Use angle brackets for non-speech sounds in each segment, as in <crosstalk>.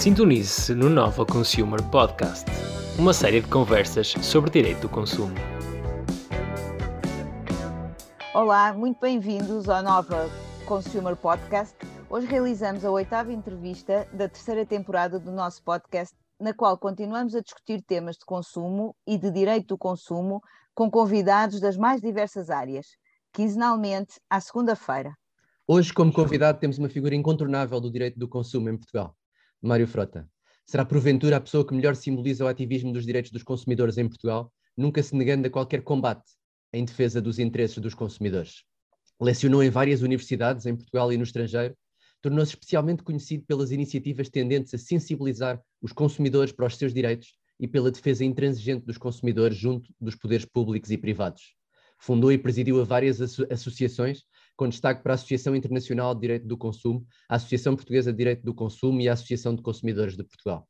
Sintonize-se no Nova Consumer Podcast, uma série de conversas sobre direito do consumo. Olá, muito bem-vindos ao Nova Consumer Podcast. Hoje realizamos a oitava entrevista da terceira temporada do nosso podcast, na qual continuamos a discutir temas de consumo e de direito do consumo com convidados das mais diversas áreas, quinzenalmente à segunda-feira. Hoje, como convidado, temos uma figura incontornável do direito do consumo em Portugal, Mário Frota. Será porventura a pessoa que melhor simboliza o ativismo dos direitos dos consumidores em Portugal, nunca se negando a qualquer combate em defesa dos interesses dos consumidores. Lecionou em várias universidades em Portugal e no estrangeiro, tornou-se especialmente conhecido pelas iniciativas tendentes a sensibilizar os consumidores para os seus direitos e pela defesa intransigente dos consumidores junto dos poderes públicos e privados. Fundou e presidiu a várias associações com destaque para a Associação Internacional de Direito do Consumo, a Associação Portuguesa de Direito do Consumo e a Associação de Consumidores de Portugal.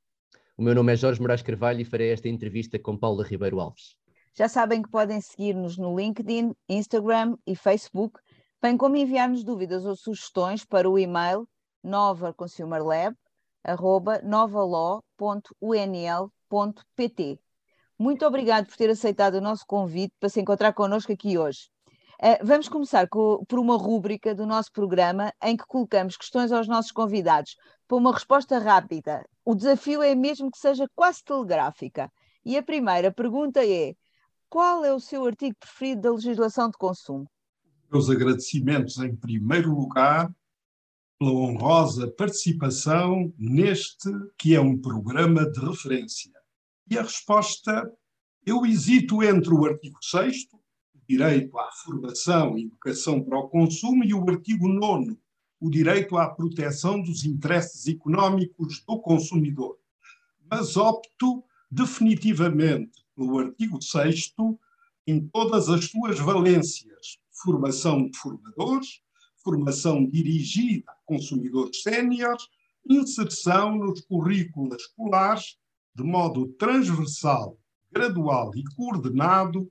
O meu nome é Jorge Moraes Carvalho e farei esta entrevista com Paula Ribeiro Alves. Já sabem que podem seguir-nos no LinkedIn, Instagram e Facebook, bem como enviar-nos dúvidas ou sugestões para o e-mail novaconsumeraLab.novalaw.unl.pt. Muito obrigado por ter aceitado o nosso convite para se encontrar connosco aqui hoje. Uh, vamos começar com, por uma rúbrica do nosso programa em que colocamos questões aos nossos convidados para uma resposta rápida. O desafio é mesmo que seja quase telegráfica. E a primeira pergunta é: qual é o seu artigo preferido da legislação de consumo? Meus agradecimentos, em primeiro lugar, pela honrosa participação neste que é um programa de referência. E a resposta, eu hesito entre o artigo 6 direito à formação e educação para o consumo, e o artigo 9, o direito à proteção dos interesses económicos do consumidor. Mas opto definitivamente pelo artigo 6 em todas as suas valências: formação de formadores, formação dirigida a consumidores séniores, inserção nos currículos escolares de modo transversal, gradual e coordenado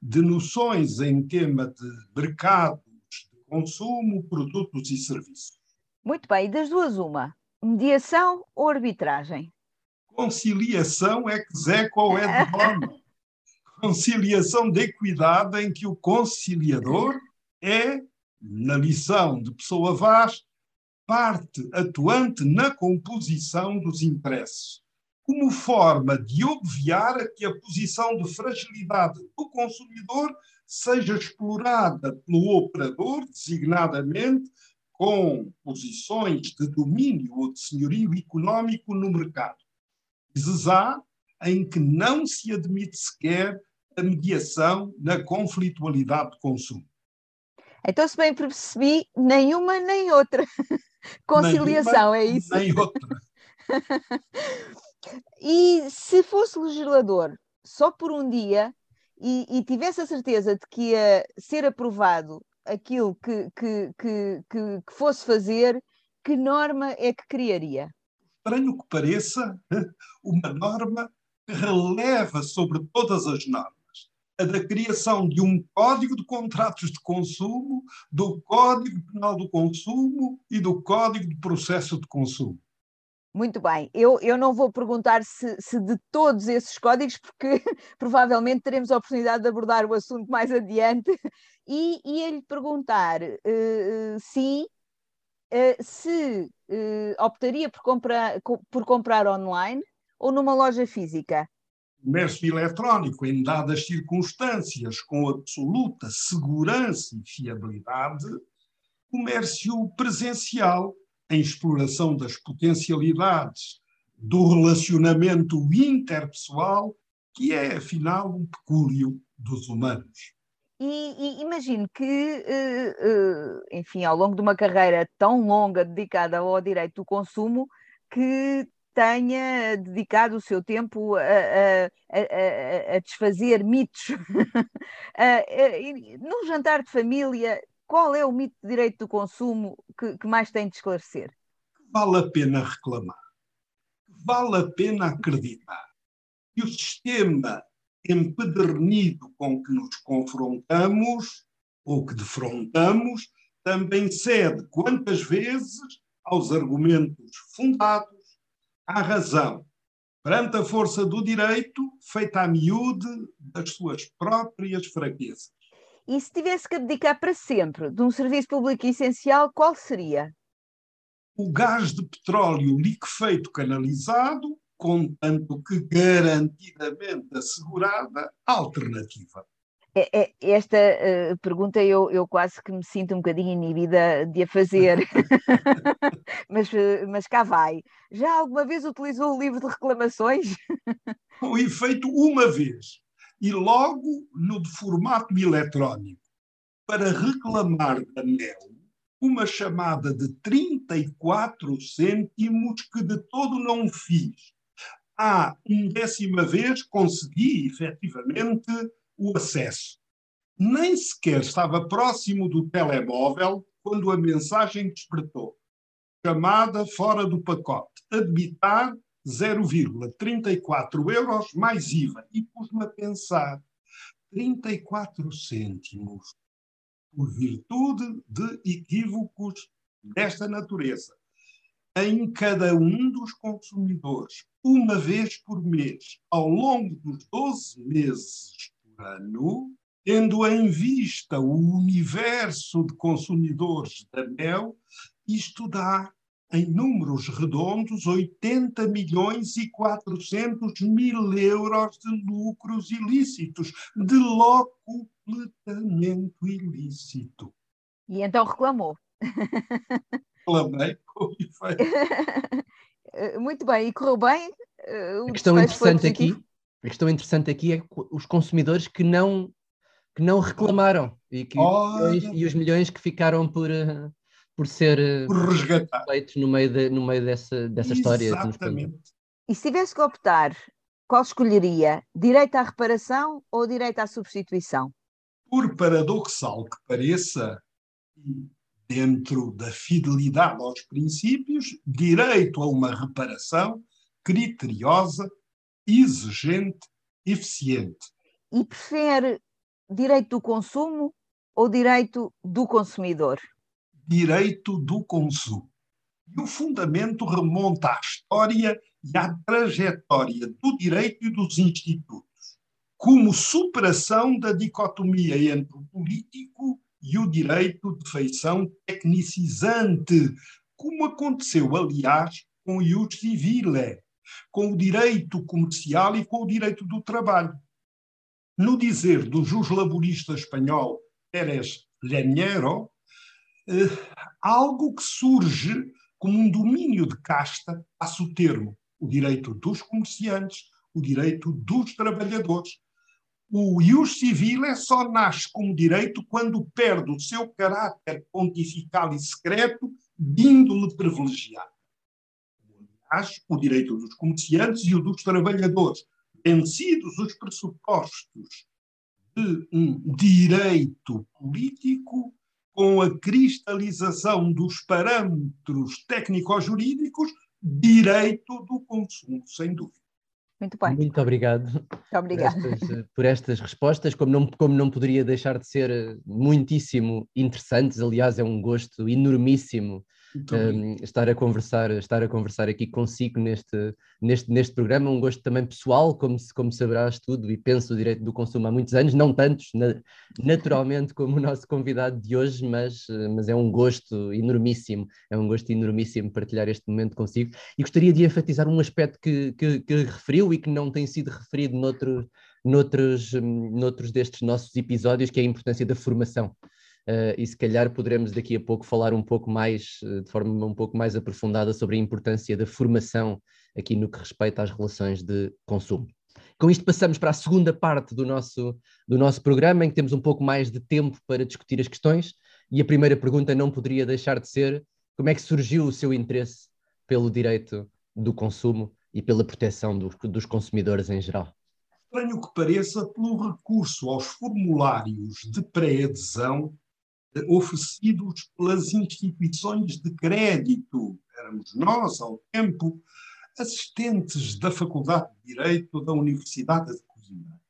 de noções em tema de mercados de consumo, produtos e serviços. Muito bem, e das duas uma, mediação ou arbitragem? Conciliação é que Zé qual é de norma. <laughs> Conciliação de equidade em que o conciliador é, na missão de pessoa vaz, parte atuante na composição dos interesses como forma de obviar a que a posição de fragilidade do consumidor seja explorada pelo operador, designadamente com posições de domínio ou de senhorio económico no mercado. Vezes há em que não se admite sequer a mediação na conflitualidade de consumo. Então, se bem percebi, nenhuma nem outra. <laughs> Conciliação, nenhuma, é isso? Nem outra. <laughs> E se fosse legislador só por um dia e, e tivesse a certeza de que ia ser aprovado aquilo que, que, que, que, fosse fazer, que norma é que criaria? Estranho que pareça, <laughs> uma norma que releva sobre todas as normas a da criação de um código de contratos de consumo, do Código Penal do Consumo e do Código de Processo de Consumo. Muito bem, eu, eu não vou perguntar se, se de todos esses códigos, porque <laughs> provavelmente teremos a oportunidade de abordar o assunto mais adiante, e ia-lhe perguntar uh, uh, se uh, optaria por comprar, por comprar online ou numa loja física. Comércio eletrónico, em dadas circunstâncias, com absoluta segurança e fiabilidade, comércio presencial em exploração das potencialidades do relacionamento interpessoal, que é, afinal, um pecúlio dos humanos. E, e imagino que, uh, uh, enfim, ao longo de uma carreira tão longa dedicada ao direito do consumo, que tenha dedicado o seu tempo a, a, a, a desfazer mitos. <laughs> Num jantar de família, qual é o mito de direito do consumo que, que mais tem de esclarecer? Vale a pena reclamar. Vale a pena acreditar que o sistema empedernido com que nos confrontamos ou que defrontamos também cede quantas vezes aos argumentos fundados, à razão, perante a força do direito, feita a miúde das suas próprias fraquezas. E se tivesse que abdicar para sempre de um serviço público essencial, qual seria? O gás de petróleo liquefeito canalizado, contanto que garantidamente assegurada alternativa. É, é, esta uh, pergunta eu, eu quase que me sinto um bocadinho inibida de a fazer, <laughs> mas, uh, mas cá vai. Já alguma vez utilizou o livro de reclamações? Foi feito uma vez e logo no formato eletrónico para reclamar da NEL uma chamada de 34 cêntimos que de todo não fiz. À undécima vez consegui efetivamente o acesso. Nem sequer estava próximo do telemóvel quando a mensagem despertou. Chamada fora do pacote. Admitar 0,34 euros mais IVA. E pus-me a pensar, 34 cêntimos, por virtude de equívocos desta natureza, em cada um dos consumidores, uma vez por mês, ao longo dos 12 meses por ano, tendo em vista o universo de consumidores da mel, isto dá em números redondos, 80 milhões e 400 mil euros de lucros ilícitos, de locupletamento ilícito. E então reclamou. <laughs> Reclamei com efeito. <laughs> Muito bem, e correu bem? Uh, a questão interessante aqui, a questão interessante aqui é os consumidores que não que não reclamaram e, que, e os milhões que ficaram por, uh, por ser eh, por feitos no meio, de, no meio dessa, dessa história. Exatamente. E se tivesse que optar, qual escolheria? Direito à reparação ou direito à substituição? Por paradoxal que pareça, dentro da fidelidade aos princípios, direito a uma reparação criteriosa, exigente, eficiente. E prefere direito do consumo ou direito do consumidor? Direito do consumo. E o fundamento remonta à história e à trajetória do direito e dos institutos, como superação da dicotomia entre o político e o direito de feição tecnicizante, como aconteceu, aliás, com o ius civile, com o direito comercial e com o direito do trabalho. No dizer do jus laborista espanhol Pérez Leñero, uh, algo que surge como um domínio de casta, passa o termo, o direito dos comerciantes, o direito dos trabalhadores. O ius civil é só nasce como direito quando perde o seu caráter pontifical e secreto de índole privilegiada. Aliás, o direito dos comerciantes e o dos trabalhadores, vencidos os pressupostos de um direito político, com a cristalização dos parâmetros técnico-jurídicos, direito do consumo, sem dúvida. Muito bem. Muito obrigado, Muito obrigado. Por, estas, por, estas, respostas, como não, como não poderia deixar de ser eh, muitíssimo interessantes, aliás, é um gosto enormíssimo um, estar a conversar, estar a conversar aqui consigo neste, neste, neste programa, um gosto também pessoal, como, como saberás tudo, e penso o direito do consumo há muitos anos, não tantos, na, naturalmente, como o nosso convidado de hoje, mas, mas é um gosto enormíssimo, é um gosto enormíssimo partilhar este momento consigo. E gostaria de enfatizar um aspecto que, que, que referiu e que não tem sido referido noutro, noutros, noutros destes nossos episódios, que é a importância da formação. Uh, e se calhar poderemos daqui a pouco falar um pouco mais, uh, de forma um pouco mais aprofundada, sobre a importância da formação aqui no que respeita às relações de consumo. Com isto passamos para a segunda parte do nosso, do nosso programa, em que temos um pouco mais de tempo para discutir as questões, e a primeira pergunta não poderia deixar de ser como é que surgiu o seu interesse pelo direito do consumo e pela proteção do, dos consumidores em geral? Estranho que pareça, pelo recurso aos formulários de pré-adesão oferecidos pelas instituições de crédito. Éramos nós, ao tempo, assistentes da Faculdade de Direito da Universidade de Coimbra.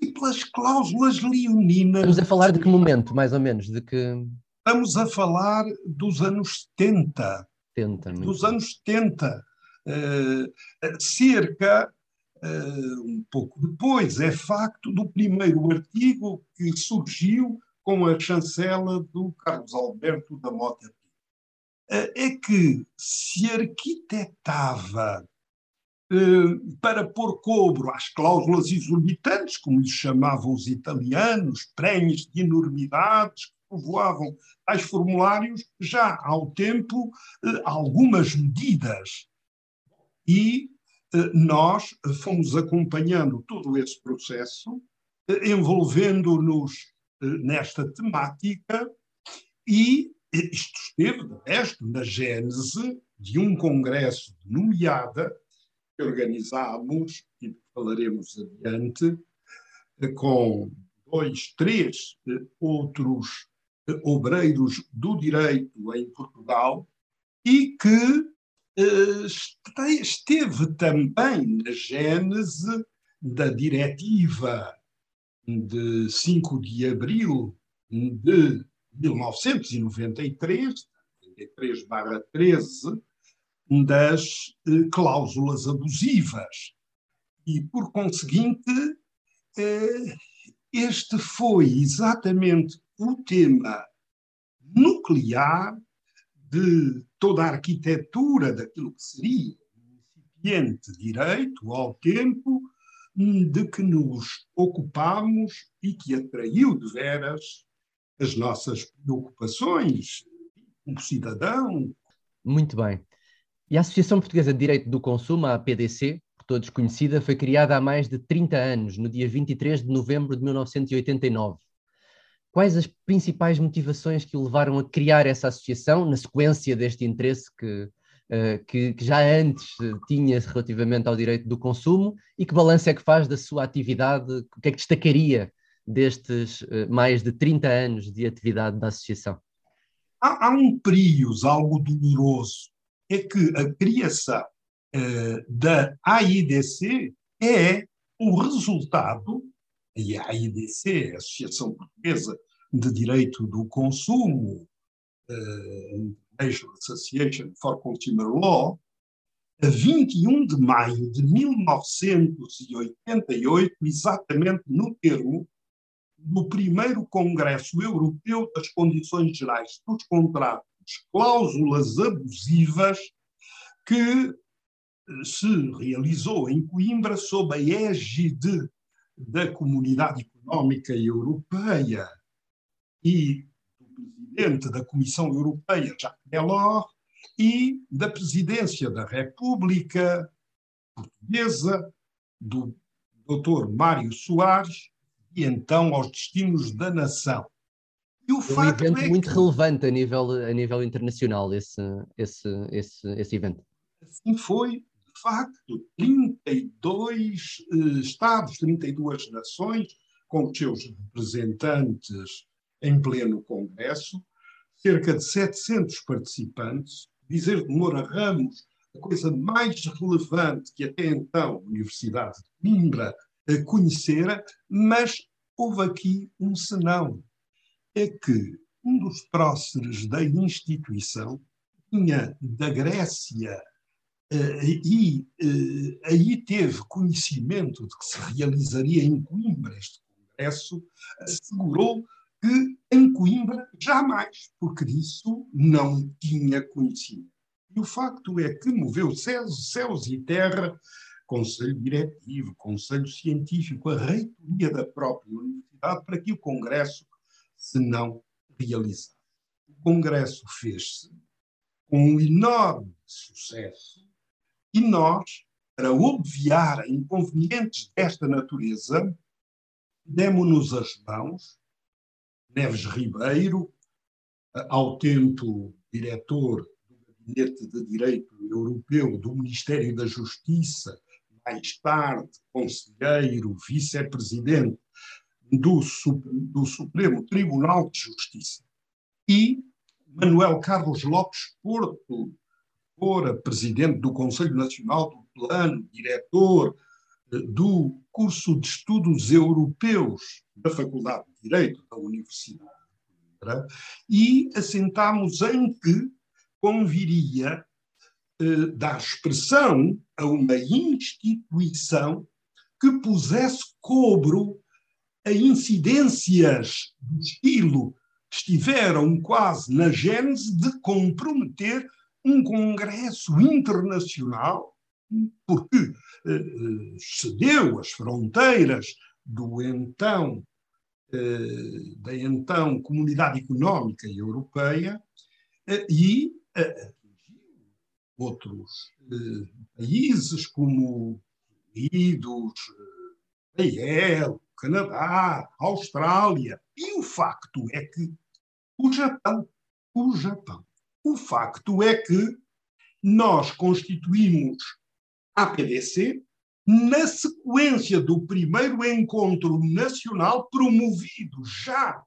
E pelas cláusulas leoninas. Estamos a falar de que momento, mais ou menos? De que... Estamos a falar dos anos 70. 70 dos anos 70. cerca, um pouco depois, é facto, do primeiro artigo que surgiu com a chancela do Carlos Alberto da Mota é que se arquitetava para pôr cobro às cláusulas exorbitantes, como lhes chamavam os italianos, prenhes de enormidades que povoavam tais formulários, já um tempo algumas medidas. E nós fomos acompanhando todo esse processo, envolvendo-nos nesta temática e isto esteve, de resto, na gênese de um congresso de nomeada que organizámos, e falaremos adiante, com dois, três outros obreiros do direito em Portugal e que esteve também na gênese da diretiva de 5 de abril de 1993, 93/13, das eh, cláusulas abusivas. E, por conseguinte, eh, este foi exatamente o tema nuclear de toda a arquitetura daquilo que seria o incipiente direito ao tempo de que nos ocupamos e que atraiu de veras as nossas preocupações como cidadão. Muito bem. E a Associação Portuguesa de Direito do Consumo, a APDC, por todos conhecida, foi criada há mais de 30 anos, no dia 23 de novembro de 1989. Quais as principais motivações que o levaram a criar essa associação, na sequência deste interesse que, que, que, já antes tinha relativamente ao direito do consumo, e que balanço é que faz da sua atividade, o que é que destacaria destes uh, mais de 30 anos de atividade da associação? Há, há um prius algo doloroso, é que a criação uh, da AIDC é o resultado, e a AIDC, a Associação Portuguesa de Direito do Consumo, International Association for Consumer Law, a 21 de maio de 1988, exatamente no termo do primeiro Congresso Europeu das Condições Gerais dos Contratos, cláusulas abusivas, que se realizou em Coimbra sob a égide da Comunidade Económica Europeia. E presidente da Comissão Europeia, Jacques Delors, e da presidência da República Portuguesa, do Dr. Mário Soares, e então aos destinos da nação. E o é um facto evento é muito que... relevante a nível, a nível internacional, esse, esse, esse, esse evento. Assim foi, de facto, 32 eh, Estados, 32 nações, com os seus representantes em pleno Congresso, cerca de 700 participantes. Dizer de Moura Ramos, a coisa mais relevante que até então a Universidade de Coimbra conhecera, mas houve aqui um senão. É que um dos próceres da instituição vinha da Grécia eh, e eh, aí teve conhecimento de que se realizaria em Coimbra este congresso, assegurou que em Coimbra jamais, porque disso não tinha conhecimento. E o facto é que moveu céus, céus e terra conselho diretivo, conselho científico, a reitoria da própria universidade, para que o Congresso se não realizasse. O Congresso fez-se com um enorme sucesso e nós, para obviar inconvenientes desta natureza, demos-nos as mãos, Neves Ribeiro, ao tempo diretor do Gabinete de Direito Europeu do Ministério da Justiça mais tarde conselheiro, vice-presidente do, do Supremo Tribunal de Justiça, e Manuel Carlos Lopes Porto, fora presidente do Conselho Nacional do Plano, diretor do curso de estudos europeus da Faculdade de Direito da Universidade de Coimbra, e assentámos em que conviria eh, dar expressão a uma instituição que pusesse cobro a incidências do estilo que estiveram quase na gênese de comprometer um congresso internacional, porque eh, cedeu as fronteiras do então eh, da então Comunidade Económica Europeia eh, e eh, outros países como Unidos, Israel, Canadá, Austrália. E o facto é que o Japão, o Japão, o facto é que nós constituímos a PDC na sequência do primeiro encontro nacional promovido já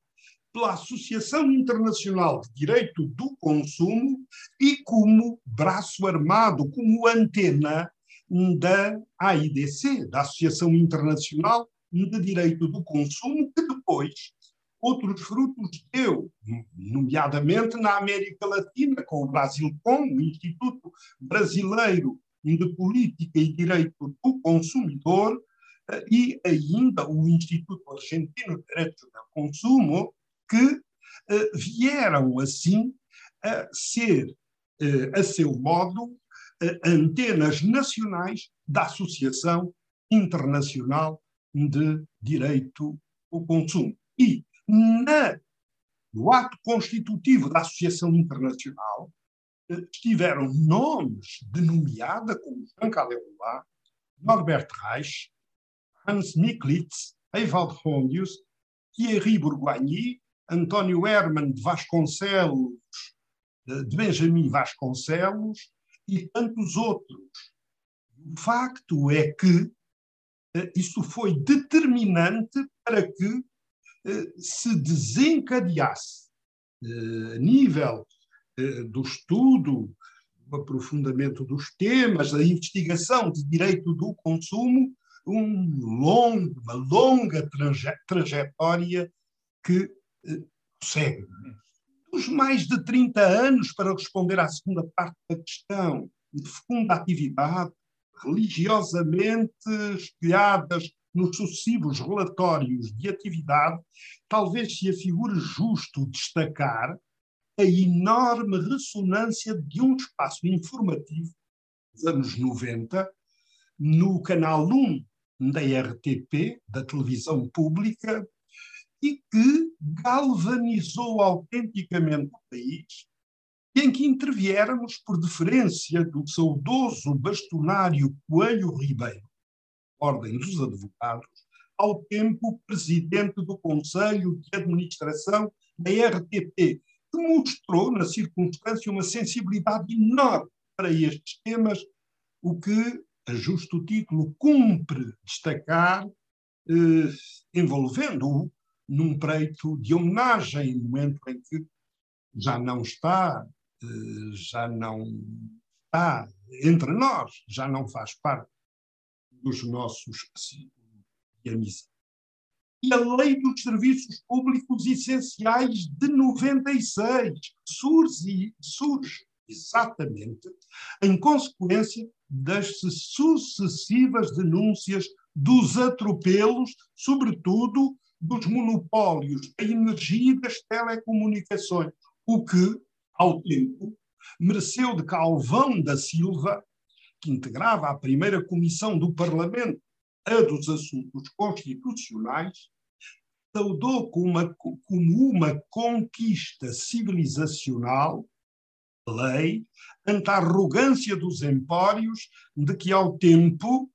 pela Associação Internacional de Direito do Consumo e como braço armado, como antena da AIDC, da Associação Internacional de Direito do Consumo, que depois outros frutos deu, nomeadamente na América Latina, com o Brasilcom, o Instituto Brasileiro de Política e Direito do Consumidor, eh, e ainda o Instituto Argentino de Direitos do Consumo, que eh, vieram assim a ser, eh, a seu modo, antenas nacionais da Associação Internacional de Direito do Consumo. E na, no ato constitutivo da Associação Internacional estiveram nomes de nomeada como Jean Calerola, Norbert Reich, Hans Miklitz, Ewald Hondius, Thierry Bourgoigny, António Herman de Vasconcelos, de Benjamin Vasconcelos e tantos outros. O facto é que eh, isso foi determinante para que eh, se desencadeasse eh, a nível do estudo, do aprofundamento dos temas, da investigação de direito do consumo, um longo, uma longa traje trajetória que eh, segue. Dos mais de 30 anos, para responder à segunda parte da questão, de fecunda atividade, religiosamente espelhadas nos sucessivos relatórios de atividade, talvez se afigure justo destacar a enorme ressonância de um espaço informativo dos anos 90 no canal 1 da RTP, da televisão pública, e que galvanizou autenticamente o país, em que interviéramos por deferência do saudoso bastonário Coelho Ribeiro, Ordem dos Advogados, ao tempo presidente do Conselho de Administração da RTP, que mostrou, na circunstância, uma sensibilidade enorme para estes temas, o que, a justo título, cumpre destacar, eh, envolvendo-o num preito de homenagem, no momento em que já não está, eh, já não está entre nós, já não faz parte dos nossos ciclos de amizade e a Lei dos Serviços Públicos Essenciais de 96, surge, surge exatamente em consequência das sucessivas denúncias dos atropelos, sobretudo dos monopólios da energia e das telecomunicações, o que, ao tempo, mereceu de Calvão da Silva, que integrava a primeira comissão do Parlamento a dos assuntos constitucionais, saudou como uma, como uma conquista civilizacional, lei, ante a arrogância dos empórios, de que ao tempo,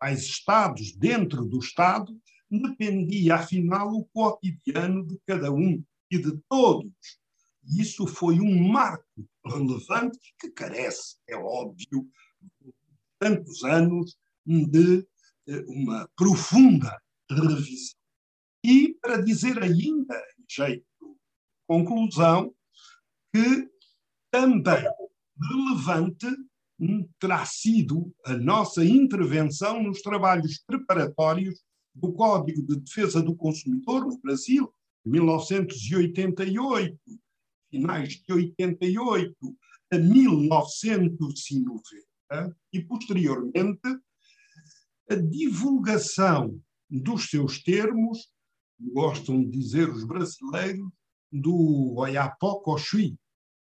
mais Estados dentro do Estado, dependia afinal o cotidiano de cada um e de todos. E isso foi um marco relevante que carece, é óbvio, de tantos anos de uma profunda revisão. E para dizer ainda, em jeito de conclusão, que também relevante terá sido a nossa intervenção nos trabalhos preparatórios do Código de Defesa do Consumidor no Brasil, em 1988, finais de 88, a 1990 e, posteriormente, a divulgação dos seus termos, gostam de dizer os brasileiros, do Oiapoque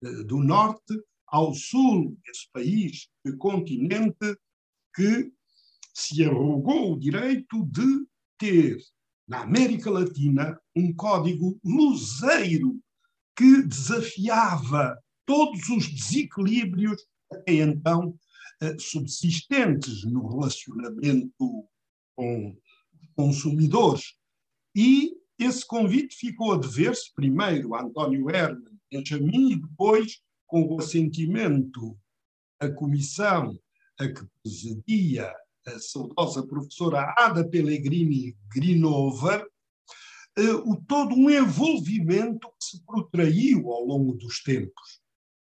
eh, do norte ao sul desse país, de continente que se arrogou o direito de ter, na América Latina, um código luzeiro que desafiava todos os desequilíbrios até então subsistentes no relacionamento com consumidores. E esse convite ficou a dever-se primeiro a António Herman Benjamin e depois, com o assentimento a comissão a que presidia a saudosa professora Ada Pellegrini Grinover, eh, o todo um envolvimento que se protraiu ao longo dos tempos.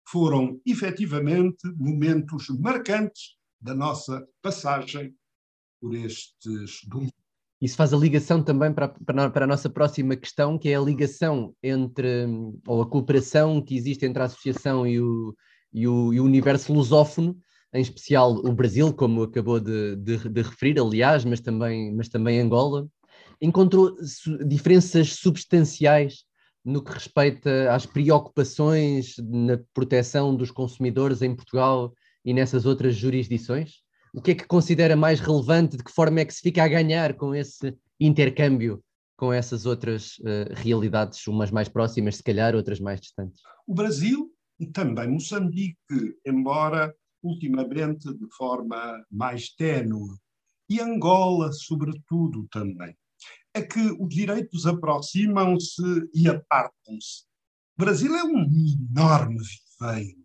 Foram, efetivamente, momentos marcantes da nossa passagem por estes domínios. Isso faz a ligação também para, para, para, a nossa próxima questão, que é a ligação entre, ou a cooperação que existe entre a associação e o, e o, e o universo lusófono, em especial o Brasil, como acabou de, de, de referir, aliás, mas também, mas também Angola, encontrou diferenças substanciais no que respeita às preocupações na proteção dos consumidores em Portugal e nessas outras jurisdições? O que é que considera mais relevante? De que forma é que se fica a ganhar com esse intercâmbio com essas outras uh, realidades, umas mais próximas, se calhar, outras mais distantes? O Brasil e também Moçambique, embora ultimamente de forma mais ténue, e Angola, sobretudo, também. É que os direitos aproximam-se e apartam-se. O Brasil é um enorme viveiro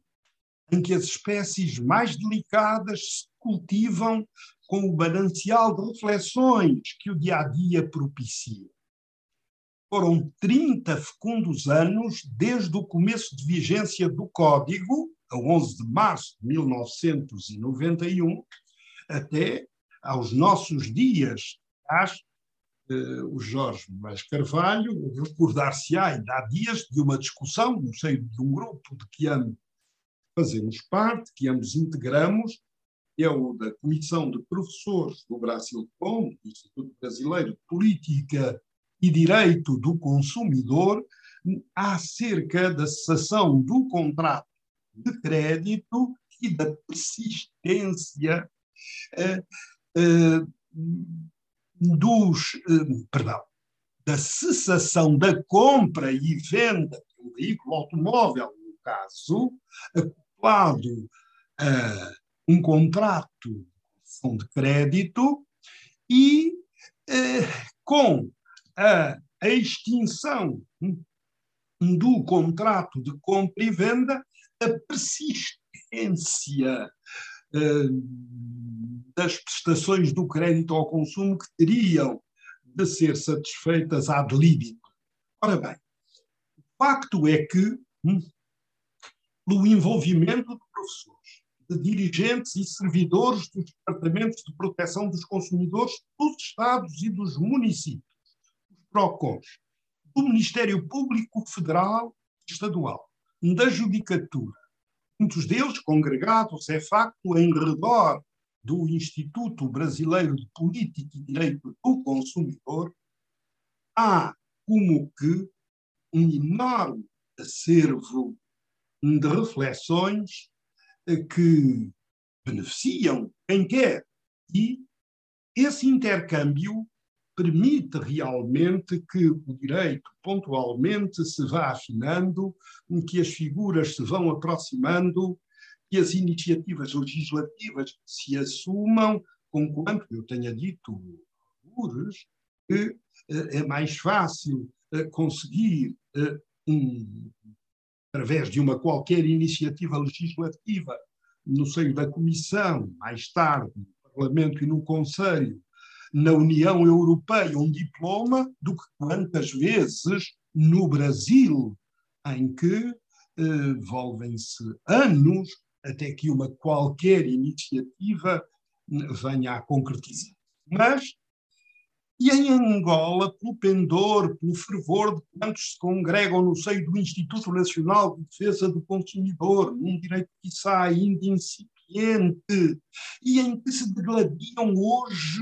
em que as espécies mais delicadas se cultivam com o balanceal de reflexões que o dia a dia propicia. Foram 30 fecundos anos desde o começo de vigência do Código, a 11 de março de 1991, até aos nossos dias. Eh, o Jorge Mas Carvalho recordar-se-á ainda há dias de uma discussão no seio de um grupo de que ambos fazemos parte, que ambos integramos, é o da Comissão de Professores do Brasil Com, Instituto Brasileiro de Política e Direito do Consumidor, acerca da cessação do contrato de crédito e da persistência eh, eh, dos, eh, perdão, da cessação da compra e venda um veículo automóvel, no caso, acoplado a um contrato de crédito e com a extinção do contrato de compra e venda, a persistência das prestações do crédito ao consumo que teriam de ser satisfeitas ad libitum. Ora bem, o facto é que, hum, pelo envolvimento de professores, de dirigentes e servidores dos departamentos de proteção dos consumidores dos Estados e dos municípios, os PROCONs, do Ministério Público Federal e Estadual, da Judicatura, muitos deles congregados, é facto, em redor do Instituto Brasileiro de Política e Direito do Consumidor, há como que um enorme acervo de reflexões que beneficiam quem quer. E esse intercâmbio permite realmente que o direito pontualmente se vá afinando, que as figuras se vão aproximando e as iniciativas legislativas se assumam, conquanto eu tenha dito que eh, é mais fácil eh, conseguir, eh, um, através de uma qualquer iniciativa legislativa, no seio da Comissão, mais tarde no Parlamento e no Conselho, na União Europeia um diploma do que quantas vezes no Brasil, em que eh, volvem-se anos até que uma qualquer iniciativa venha a concretizar. Mas e em Angola, pelo pendor, pelo fervor de quantos se congregam no seio do Instituto Nacional de Defesa do Consumidor, um direito que está ainda incipiente, e em que se degladiam hoje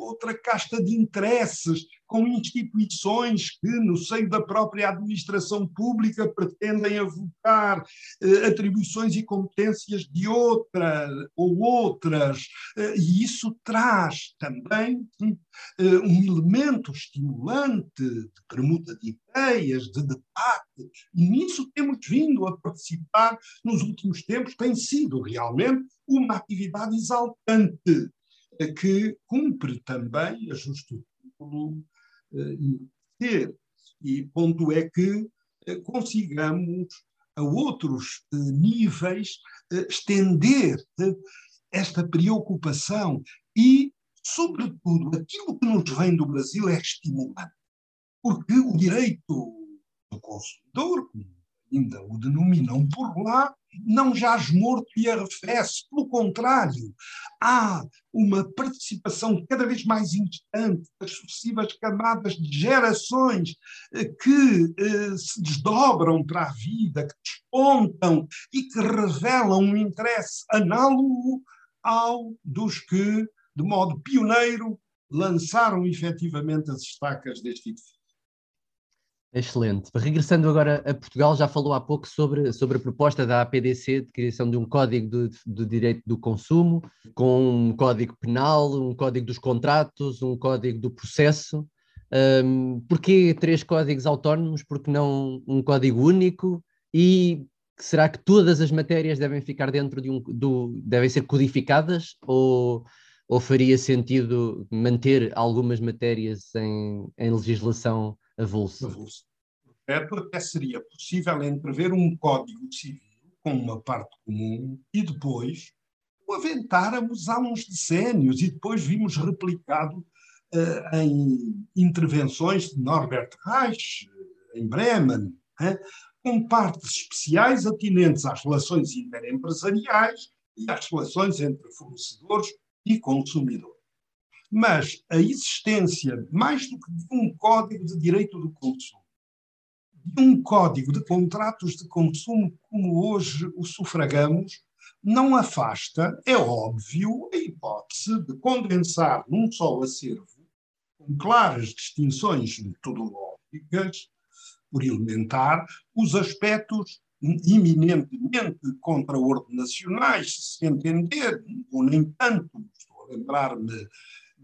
outra casta de interesses, com instituições que, no seio da própria administração pública, pretendem avocar eh, atribuições e competências de outra ou outras, eh, e isso traz também eh, um elemento estimulante de permuta de ideias, de debate, e nisso temos vindo a participar nos últimos tempos, tem sido realmente uma atividade exaltante que cumpre também a justo título ter. E ponto é que eh, consigamos a outros eh, níveis eh, estender esta preocupação e, sobretudo, aquilo que nos vem do Brasil é estimulante, porque o direito do consumidor, ainda o denominam por lá, não jaz morto e arrefece. Pelo contrário, há uma participação cada vez mais instante das sucessivas camadas de gerações eh, que eh, se desdobram para a vida, que despontam e que revelam um interesse análogo ao dos que, de modo pioneiro, lançaram efetivamente as estacas deste edifício. Excelente. Regressando agora a Portugal, já falou há pouco sobre, sobre a proposta da APDC de criação de um código de direito do consumo, com um código penal, um código dos contratos, um código do processo. Um, porquê três códigos autónomos? Porque não um código único? E será que todas as matérias devem ficar dentro de um. Do, devem ser codificadas? Ou, ou faria sentido manter algumas matérias em, em legislação avulso. avulso. Correto, até seria possível entrever um código civil com uma parte comum e depois o aventáramos há uns decénios e depois vimos replicado uh, em intervenções de Norbert Reich, em Bremen, com partes especiais atinentes às relações interempresariais e às relações entre fornecedores e consumidores mas a existência, mais do que de um código de direito do consumo, de um código de contratos de consumo como hoje o sufragamos, não afasta, é óbvio, a hipótese de condensar num só acervo, com claras distinções metodológicas, por elementar, os aspectos eminentemente contraordenacionais, se entender, ou nem tanto, estou a lembrar-me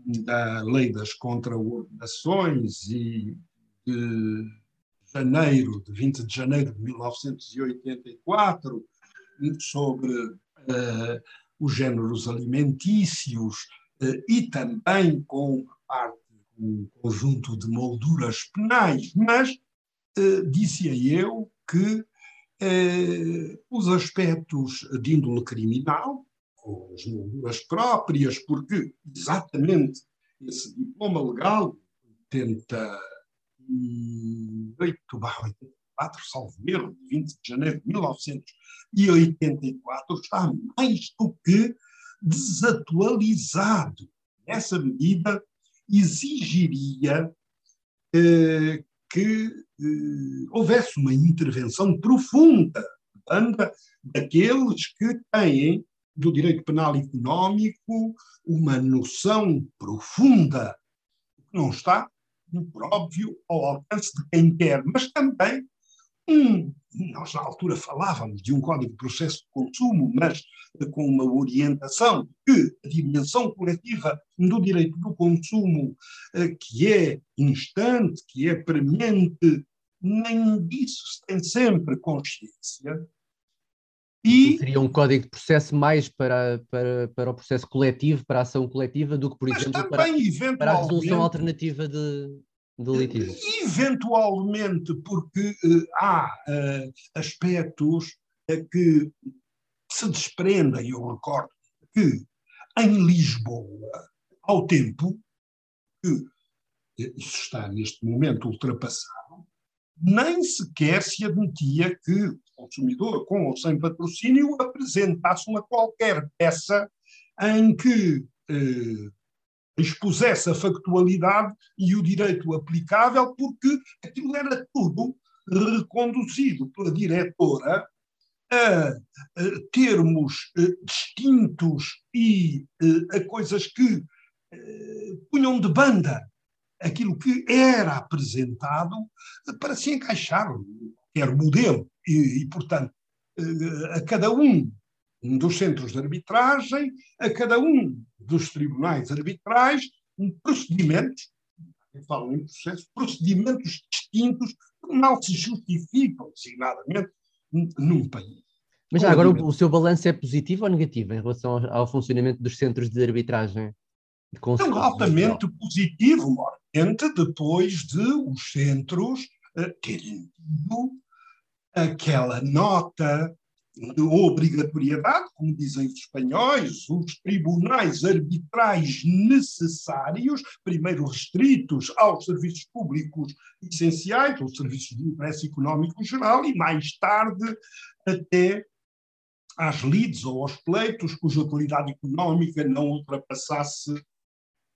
da Lei das Contraordenações e de janeiro, de 20 de janeiro de 1984, sobre uh, os géneros alimentícios uh, e também com parte um conjunto de molduras penais, mas uh, dizia eu que os aspectos de índole criminal com as molduras próprias, porque exatamente esse diploma legal, 88, 84, salvo erro, 20 de janeiro de 1984, está mais do que desatualizado. Nessa medida, exigiria eh, que eh, houvesse uma intervenção profunda banda daqueles que têm do direito penal económico uma noção profunda, que não está, por óbvio, ao alcance de quem quer, mas também um, nós na altura falávamos de um código de processo de consumo, mas com uma orientação que a dimensão coletiva do direito do consumo, eh, que é instante, que é premente, nem disso se tem sempre consciência, e... Seria um código de processo mais para, para, para o processo coletivo, para a ação coletiva, do que, por Mas exemplo, para, para, a resolução alternativa de, de litígio. Eventualmente, porque uh, há uh, aspectos uh, que se desprendem, eu recordo que em Lisboa, ao tempo, que isso está neste momento ultrapassado, nem sequer se admitia que consumidor, com ou sem patrocínio, apresentasse uma qualquer peça em que eh, expusesse a factualidade e o direito aplicável, porque aquilo era tudo reconduzido pela diretora a, termos eh, distintos e eh, a coisas que eh, punham de banda aquilo que era apresentado para se encaixar em qualquer modelo. E, e, portanto, a cada um dos centros de arbitragem, a cada um dos tribunais arbitrais, procedimentos, falam em processo, procedimentos distintos que não se justificam, designadamente, num país. Mas já agora o, o, seu balanço é positivo ou negativo em relação ao, ao funcionamento dos centros de arbitragem? De então, altamente positivo, mormente, depois de os centros uh, terem tido aquela nota de obrigatoriedade, como dizem os espanhóis, os tribunais arbitrais necessários, primeiro restritos aos serviços públicos essenciais, aos serviços de interesse económico geral, e mais tarde até às lides ou aos pleitos cuja utilidade económica não ultrapassasse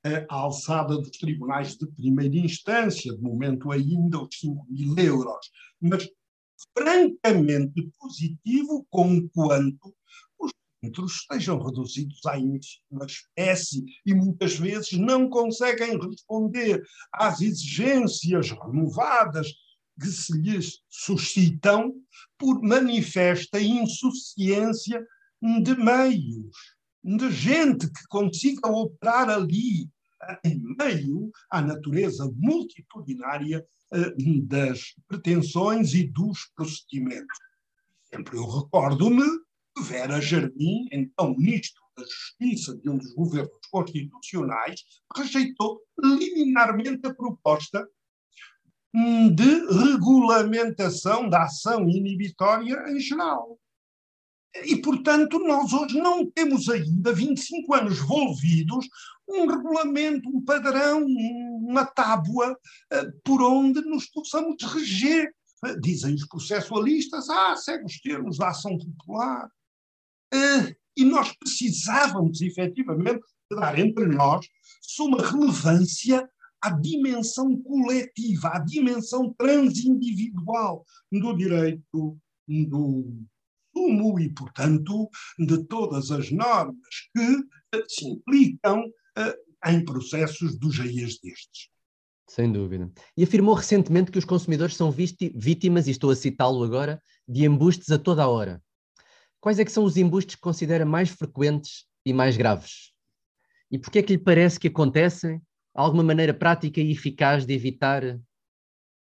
a alçada dos tribunais de primeira instância, de momento ainda os 5 mil euros. Mas francamente positivo, conquanto os centros estejam reduzidos à ínfima espécie e muitas vezes não conseguem responder às exigências renovadas que se lhes suscitam por manifesta insuficiência de meios, de gente que consiga operar ali em meio à natureza multitudinária eh, das pretensões e dos procedimentos. Sempre eu recordo-me de Vera Jardim, então ministro da Justiça de um dos governos constitucionais, rejeitou liminarmente a proposta de regulamentação da ação inibitória em geral. E, portanto, nós hoje não temos ainda, 25 anos envolvidos, um regulamento, um padrão, uma tábua eh, por onde nos possamos reger. Eh, dizem os processualistas, ah, segue os termos da ação popular. Eh, e nós precisávamos, efetivamente, dar entre nós uma relevância à dimensão coletiva, à dimensão transindividual do direito do sumo e, portanto, de todas as normas que se implicam em processos dos GEIs destes. Sem dúvida. E afirmou recentemente que os consumidores são vítimas, e estou a citá-lo agora, de embustes a toda a hora. Quais é que são os embustes que considera mais frequentes e mais graves? E por que é que lhe parece que acontecem? alguma maneira prática e eficaz de evitar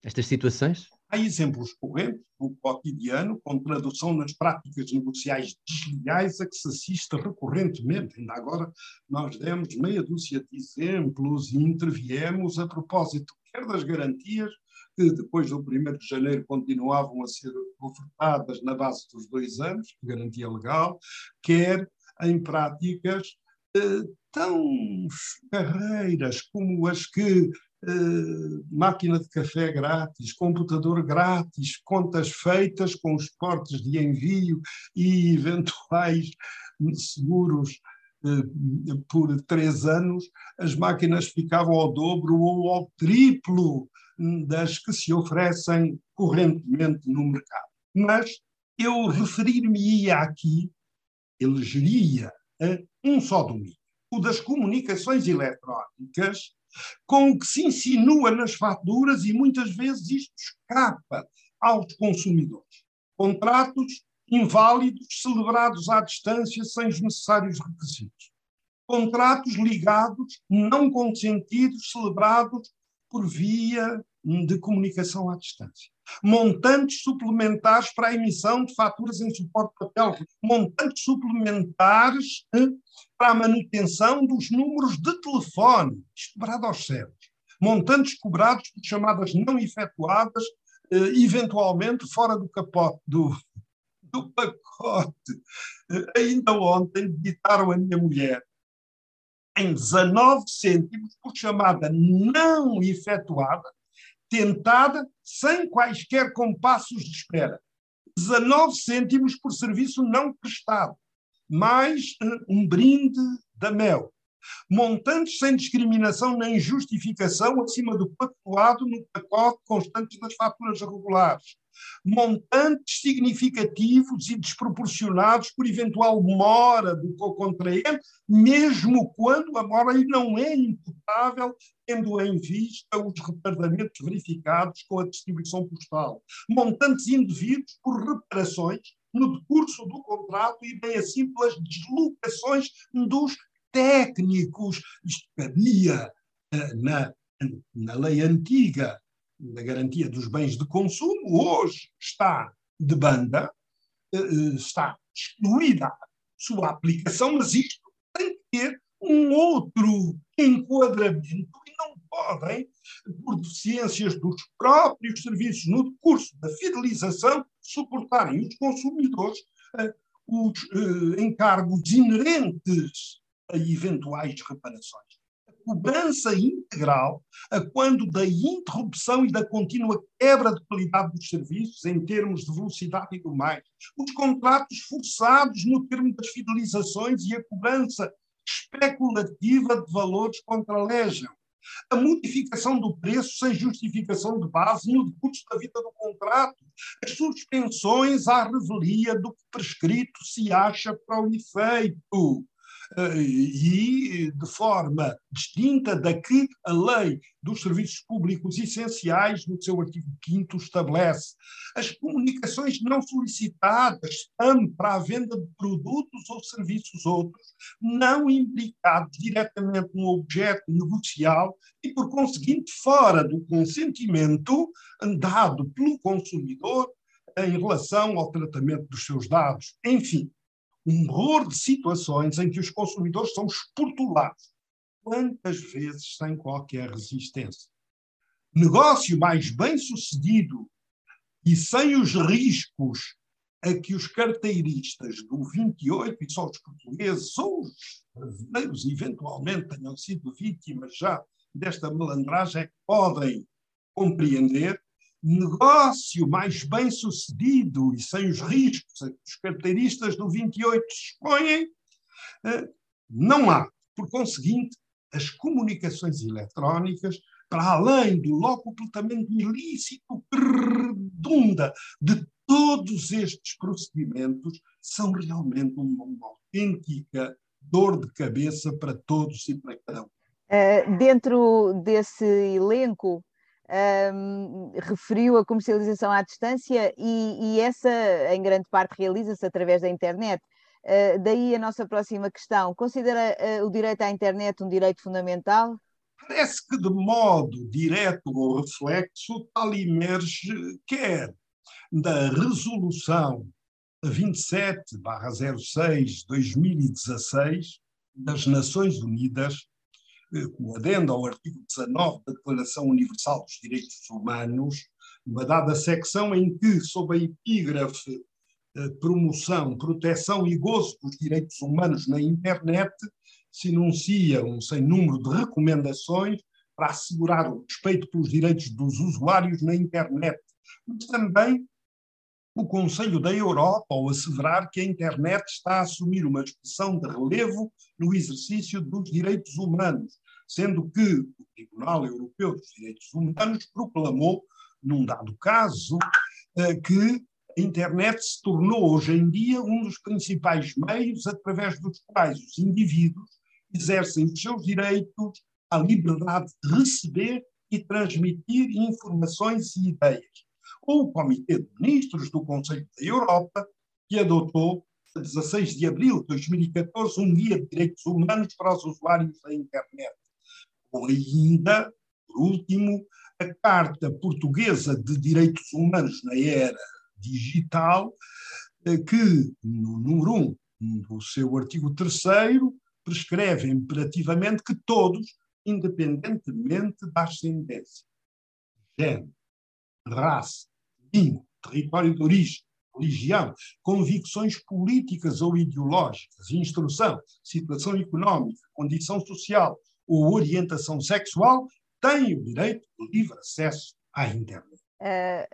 estas situações? Há exemplos correntes no cotidiano, com tradução nas práticas negociais desleais a que se assiste recorrentemente. Ainda agora nós demos meia dúzia de exemplos e interviemos a propósito quer das garantias, que depois do 1 de janeiro continuavam a ser ofertadas na base dos dois anos, garantia legal, quer em práticas eh, tão carreiras como as que Uh, máquina de café grátis, computador grátis, contas feitas com os portes de envio e eventuais seguros uh, por três anos, as máquinas ficavam ao dobro ou ao triplo das que se oferecem correntemente no mercado. Mas eu referir-me-ia aqui, elegeria um só domínio, o das comunicações eletrónicas, com o que se insinua nas faturas e muitas vezes isto escapa aos consumidores. Contratos inválidos celebrados à distância sem os necessários requisitos. Contratos ligados, não consentidos, celebrados por via de comunicação à distância. Montantes suplementares para a emissão de faturas em suporte de papel. Montantes suplementares eh, para a manutenção dos números de telefone, esperado aos céus. Montantes cobrados por chamadas não efetuadas, eh, eventualmente fora do capote do, do pacote. Eh, ainda ontem ditaram a minha mulher em 19 cêntimos por chamada não efetuada, tentada sem quaisquer compassos de espera. 19 cêntimos por serviço não prestado, mais um brinde da Mel. montantes sem discriminação nem justificação acima do pactuado no pacote constante das faturas regulares, montantes significativos e desproporcionados por eventual mora do co-contraente, mesmo quando a mora não é imputável, tendo em vista os retardamentos verificados com a distribuição postal, montantes indevidos por reparações no decurso do contrato e bem assim pelas deslocações dos técnicos. Isto cabia eh, na, na lei antiga da garantia dos bens de consumo, hoje está de banda, eh, eh, está excluída sua aplicação, mas isto tem que ter um outro enquadramento e não podem, por deficiências dos próprios serviços no curso da fidelização, suportarem os consumidores os encargos inerentes a eventuais reparações. Cobrança integral a quando da interrupção e da contínua quebra de qualidade dos serviços em termos de velocidade e do mais. Os contratos forçados no termo das fidelizações e a cobrança especulativa de valores contralejam. A modificação do preço sem justificação de base no decurso da vida do contrato. As suspensões à revelia do que prescrito se acha para o efeito e de forma distinta da que a lei dos serviços públicos essenciais, no seu artigo 5 estabelece. As comunicações não solicitadas, para a venda de produtos ou serviços outros, não implicados diretamente no objeto negocial e, por conseguinte, fora do consentimento dado pelo consumidor em relação ao tratamento dos seus dados. Enfim, um horror de situações em que os consumidores são esportulados. Quantas vezes sem qualquer resistência? Negócio mais bem sucedido e sem os riscos a que os carteiristas do 28 e só os portugueses ou os brasileiros eventualmente tenham sido vítimas já desta malandragem que podem compreender negócio mais bem sucedido e sem os riscos que os carteiristas do 28 expõem, eh, não há. Por conseguinte, as comunicações eletrónicas, para além do logo completamente ilícito que redunda de todos estes procedimentos, são realmente uma, uma autêntica dor de cabeça para todos e para cada um. Uh, dentro desse elenco um, referiu a comercialização à distância e, e essa, em grande parte, realiza-se através da internet. Uh, daí a nossa próxima questão: considera uh, o direito à internet um direito fundamental? Parece que, de modo direto ou reflexo, tal emerge quer da resolução 27-06-2016 das Nações Unidas com adendo ao artigo 19 da Declaração Universal dos Direitos Humanos, uma dada secção em que, sob a epígrafe eh, promoção, proteção e gozo dos direitos humanos na internet, se enuncia um sem número de recomendações para assegurar o respeito pelos direitos dos usuários na internet, mas também o Conselho da Europa ao asseverar que a internet está a assumir uma expressão de relevo no exercício dos direitos humanos, sendo que o Tribunal Europeu dos Direitos Humanos proclamou, num dado caso, eh, que a internet se tornou hoje em dia um dos principais meios através dos quais os indivíduos exercem os seus direitos à liberdade de receber e transmitir informações e ideias ou o Comitê de Ministros do Conselho da Europa, que adotou, a 16 de abril de 2014, um guia de direitos humanos para os usuários da internet. Ou ainda, por último, a Carta Portuguesa de Direitos Humanos na Era Digital, que, no número 1 do seu artigo 3, prescreve imperativamente que todos, independentemente da ascendência, género, raça, língua, território de origem, religião, convicções políticas ou ideológicas, instrução, situação económica, condição social ou orientação sexual, têm o direito de livre acesso à internet. Uh,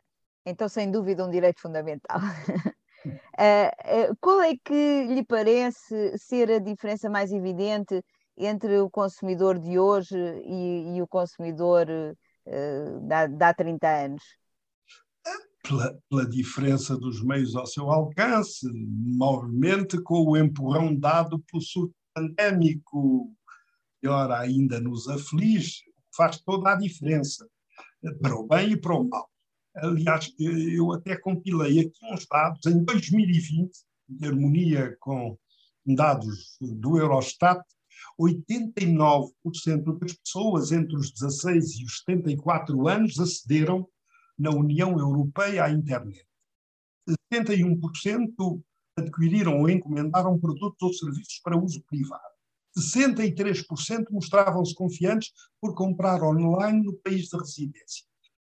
então, sem dúvida, um direito fundamental. uh, <laughs> qual é que lhe parece ser a diferença mais evidente entre o consumidor de hoje e, e o consumidor uh, de há 30 anos? Pela, pela, diferença dos meios ao seu alcance, novamente com o empurrão dado pelo surto pandémico, que ora ainda nos aflige, faz toda a diferença, para o bem e para o mal. Aliás, eu até compilei aqui uns dados em 2020, de harmonia com dados do Eurostat, 89% das pessoas entre os 16 e os 74 anos acederam na União Europeia à internet. 71% adquiriram ou encomendaram produtos ou serviços para uso privado. 63% mostravam-se confiantes por comprar online no país de residência.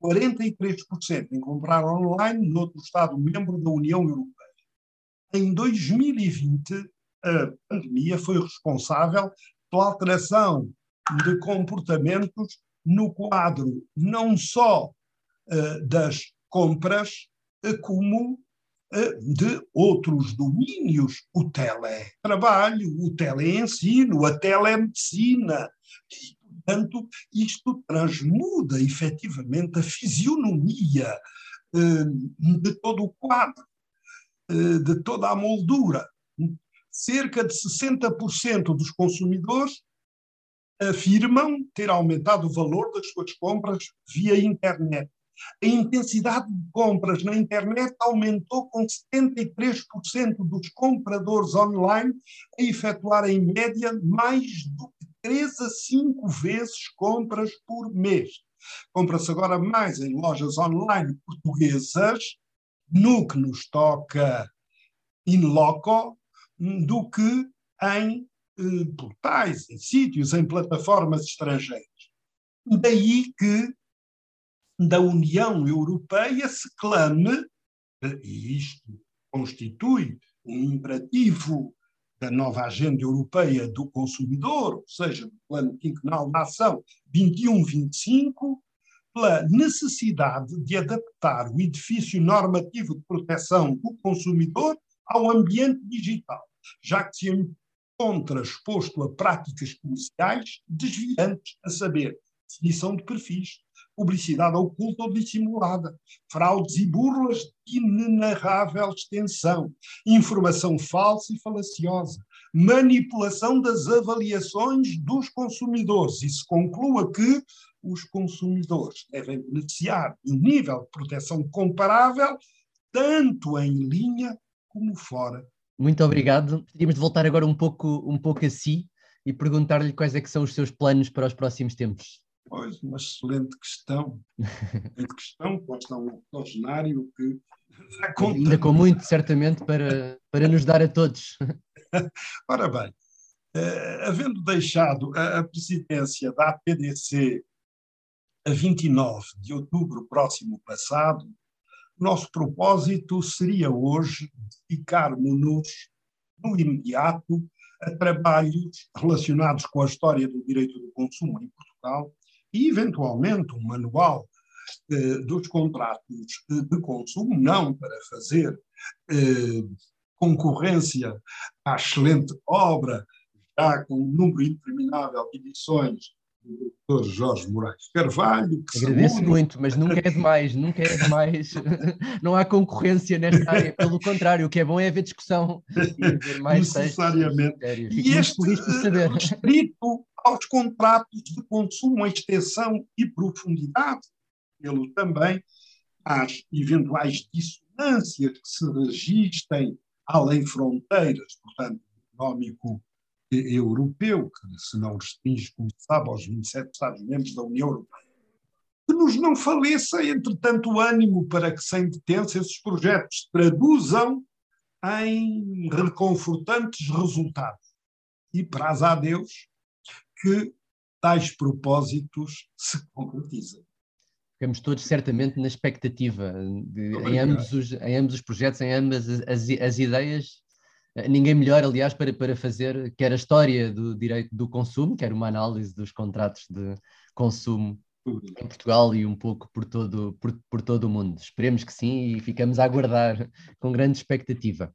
43% em comprar online noutro Estado-membro da União Europeia. Em 2020, a pandemia foi responsável pela alteração de comportamentos no quadro não só das compras, como uh, de outros domínios, o teletrabalho, o teleensino, a telemedicina. E, portanto, isto transmuda efetivamente a fisionomia de todo o quadro, de toda a moldura cerca de 60% dos consumidores afirmam ter aumentado o valor das suas compras via internet. A intensidade de compras na internet aumentou com 73% dos compradores online a efetuar em média mais do que 3 a 5 vezes compras por mês. Compra-se agora mais em lojas online portuguesas, no que nos toca in loco, do que em eh, portais, em sítios, em plataformas estrangeiras. Daí que da União Europeia se clame, eh, e isto constitui um imperativo da nova Agenda Europeia do Consumidor, ou seja, do Plano Quinquenal da Ação 21-25, pela necessidade de adaptar o edifício normativo de proteção do consumidor ao ambiente digital já que se encontra exposto a práticas comerciais desviantes, a saber, definição de perfis, publicidade oculta ou dissimulada, fraudes e burlas de inenarrável extensão, informação falsa e falaciosa, manipulação das avaliações dos consumidores. E se conclua que os consumidores devem beneficiar de um nível de proteção comparável, tanto em linha como fora muito obrigado. Podíamos voltar agora um pouco, um pouco a si e perguntar-lhe quais é que são os seus planos para os próximos tempos. Pois, uma excelente questão. <laughs> excelente questão, posta um octogenário que Ainda com muito, certamente, para, para nos dar a todos. <laughs> Ora bem, eh, havendo deixado a, a presidência da APDC a 29 de outubro próximo passado, nosso propósito seria hoje dedicarmos-nos, no imediato, a trabalhos relacionados com a história do direito do consumo em Portugal e, eventualmente, um manual eh, dos contratos de consumo, não para fazer eh, concorrência à excelente obra, já com um número interminável de edições do Dr. Jorge Moraes Carvalho. Agradeço saúde. muito, mas nunca é demais, nunca é demais. <laughs> Não há concorrência nesta área, pelo contrário, o que é bom é haver discussão e haver mais Necessariamente. E este restrito aos contratos de consumo, extensão e profundidade, pelo também às eventuais dissonâncias que se registrem além fronteiras, portanto, económico europeu, que se não restringe, como se sabe, aos 27 Estados-membros da União Europeia. Que nos não faleça, entretanto, o ânimo para que, sem detença, esses projetos traduzam em reconfortantes resultados. E praza a Deus que tais propósitos se concretizem. Ficamos todos certamente na expectativa de, em, ambos os, em ambos os projetos, em ambas as, as ideias ninguém melhor, aliás, para, para fazer quer a história do direito do consumo, quer uma análise dos contratos de consumo em Portugal e um pouco por todo, por, por todo o mundo. Esperemos que sim e ficamos a aguardar com grande expectativa.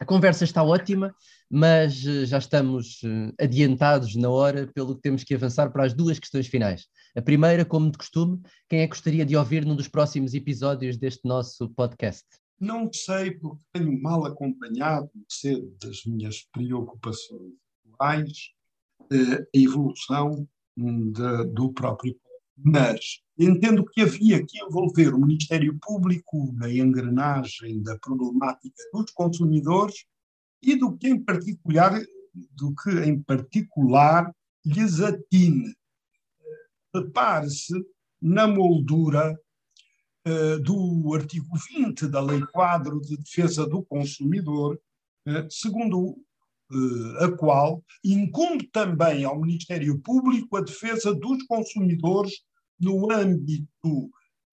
A conversa está ótima, mas uh, já estamos uh, adiantados na hora, pelo que temos que avançar para as duas questões finais. A primeira, como de costume, quem é que gostaria de ouvir num dos próximos episódios deste nosso podcast? Não sei, porque tenho mal acompanhado, cedo das minhas preocupações atuais, a evolução de, do próprio mas entendo que havia que envolver o Ministério Público na engrenagem da problemática dos consumidores e do que em particular, do que em particular lhes atine. Repare-se na moldura do artigo 20 da Lei Quadro de Defesa do Consumidor, uh, segundo uh, a qual incumbe também ao Ministério Público a defesa dos consumidores no âmbito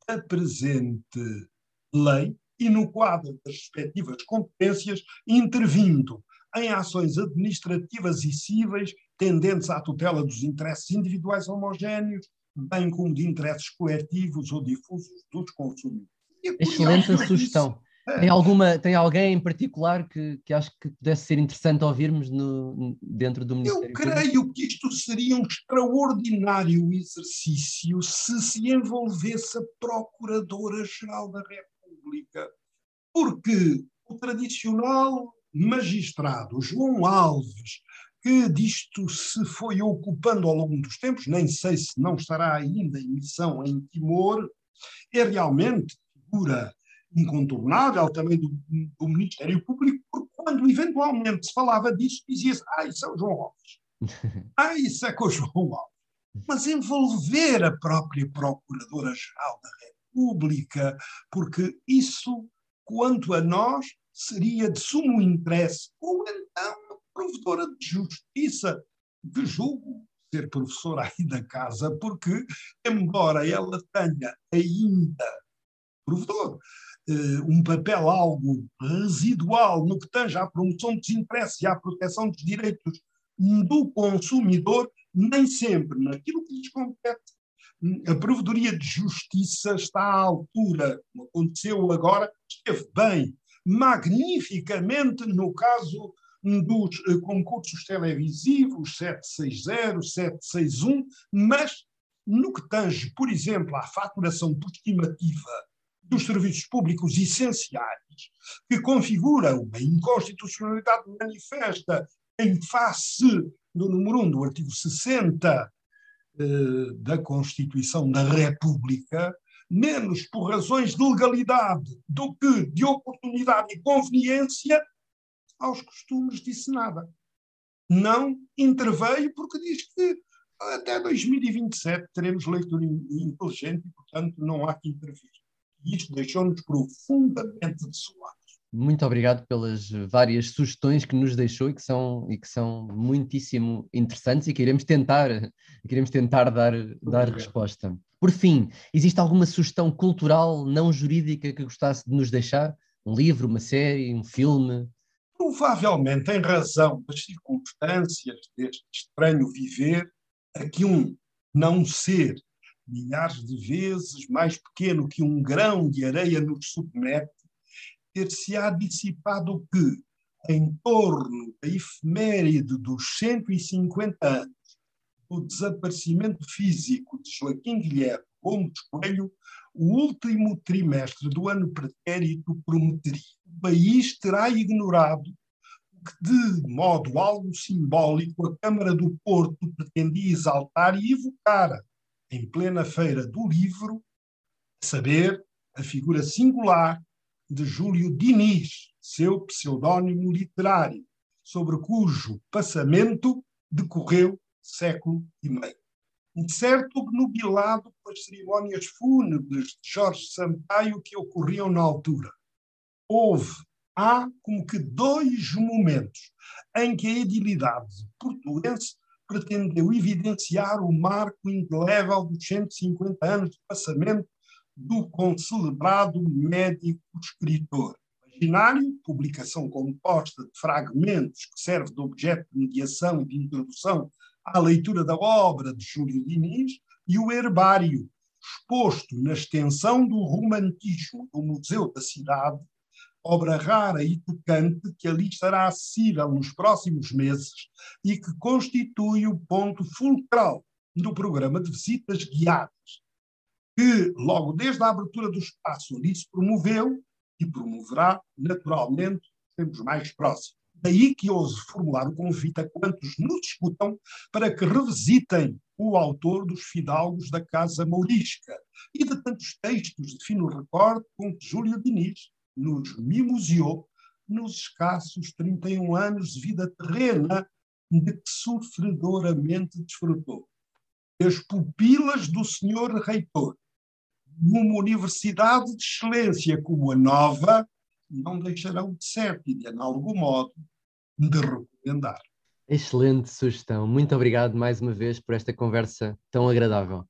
da presente lei e no quadro das respectivas competências, intervindo em ações administrativas e cíveis tendentes à tutela dos interesses individuais homogéneos, bem como de interesses coletivos ou difusos dos consumidores. Excelente sugestão. Tem, alguma, tem alguém em particular que, que acho que pudesse ser interessante ouvirmos no, dentro do Ministério Eu creio Público? que isto seria um extraordinário exercício se se envolvesse a Procuradora-Geral da República, porque o tradicional magistrado João Alves, que disto se foi ocupando ao longo dos tempos, nem sei se não estará ainda em missão em Timor, é realmente figura incontornável também do, do, Ministério Público, porque quando eventualmente se falava disso, dizia-se: ah, isso é o João Alves. <laughs> ah, isso é com o João Alves. Mas envolver a própria Procuradora-Geral da República, porque isso, quanto a nós, seria de sumo interesse, ou então provedora de justiça, que julgo ser professora aí da casa, porque, embora ela tenha ainda provedor, uh, um papel algo residual no que tange à promoção dos interesses e à proteção dos direitos do consumidor, nem sempre naquilo que lhes compete. A Provedoria de Justiça está à altura, como aconteceu agora, esteve bem, magnificamente no caso dos eh, concursos televisivos 760, 761, mas no que tange, por exemplo, à faturação por estimativa dos serviços públicos essenciais, que configura uma inconstitucionalidade manifesta em face do número 1 do artigo 60 eh, da Constituição da República, menos por razões de legalidade do que de oportunidade e conveniência, aos costumes disse nada. Não interveio porque diz que até 2027 teremos leitura inteligente e, portanto, não há que intervir e isto deixou-nos profundamente desolados. Muito obrigado pelas várias sugestões que nos deixou e que são, e que são muitíssimo interessantes e que iremos tentar, que iremos tentar dar, dar resposta. Por fim, existe alguma sugestão cultural não jurídica que gostasse de nos deixar? Um livro, uma série, um filme? Provavelmente, em razão das circunstâncias deste estranho viver, a que um não ser milhares de vezes mais pequeno que um grão de areia nos submete, ter-se-á dissipado que, em torno da efeméride dos 150 anos do desaparecimento físico de Joaquim Guilherme Gomes Coelho, o último trimestre do ano pretérito prometeria. O país terá ignorado que, de modo algo simbólico, a Câmara do Porto pretendia exaltar e evocar em plena feira do livro, saber a figura singular de Júlio Diniz, seu pseudónimo literário, sobre cujo passamento decorreu século e meio. Um certo obnubilado pelas cerimónias fúnebres de Jorge Sampaio que ocorriam na altura. Houve, há como que dois momentos em que a edilidade portuguesa pretendeu evidenciar o marco indelével dos 150 anos de passamento do concelebrado médico-escritor. Imaginário, publicação composta de fragmentos que serve de objeto de mediação e de introdução à leitura da obra de Júlio Diniz, e o herbário, exposto na extensão do romantismo do Museu da Cidade, obra rara e tocante que ali estará acessível nos próximos meses e que constitui o ponto fulcral do programa de visitas guiadas, que, logo desde a abertura do espaço ali se promoveu e promoverá, naturalmente, sempre mais próximos. Daí que ouso formular o convite a quantos nos escutam para que revisitem o autor dos Fidalgos da Casa Mourisca e de tantos textos de fino recorde com que Júlio Diniz nos mimoseou nos escassos 31 anos de vida terrena de que sofredoramente desfrutou. As pupilas do senhor reitor, numa universidade de excelência como a nova, não deixarão de ser e de, algum modo, de recomendar. Excelente sugestão. Muito obrigado mais uma vez por esta conversa tão agradável.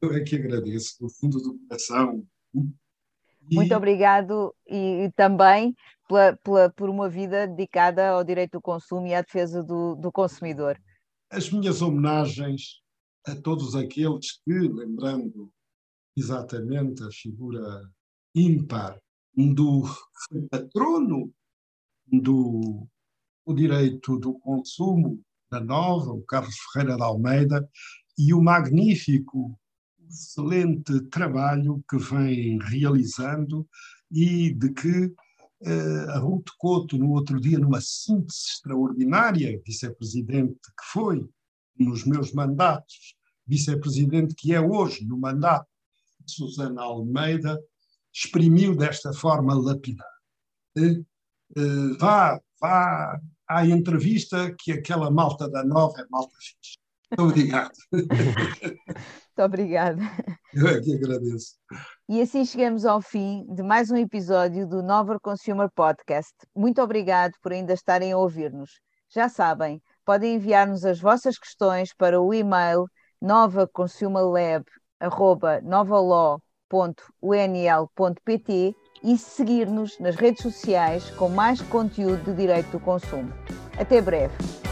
Eu é que agradeço, do fundo do coração. E... Muito obrigado e, e também pela, pela, por uma vida dedicada ao direito do consumo e à defesa do, do consumidor. As minhas homenagens a todos aqueles que, lembrando exatamente a figura ímpar do patrono do o direito do consumo da Nova, o Carlos Ferreira de Almeida, e o magnífico, excelente trabalho que vem realizando e de que uh, a Ruth Couto, no outro dia, numa síntese extraordinária, vice-presidente que foi nos meus mandatos, vice-presidente que é hoje no mandato de Susana Almeida, exprimiu desta forma lapidar. Uh, uh, vá, vá à entrevista que aquela malta da Nova é malta fixe. Muito obrigado. <laughs> Muito obrigada. Eu é que agradeço. E assim chegamos ao fim de mais um episódio do Nova Consumer Podcast. Muito obrigado por ainda estarem a ouvir-nos. Já sabem, podem enviar-nos as vossas questões para o e-mail novaconsumerlab.novaló.unl.pt e seguir-nos nas redes sociais com mais conteúdo de direito do consumo. Até breve!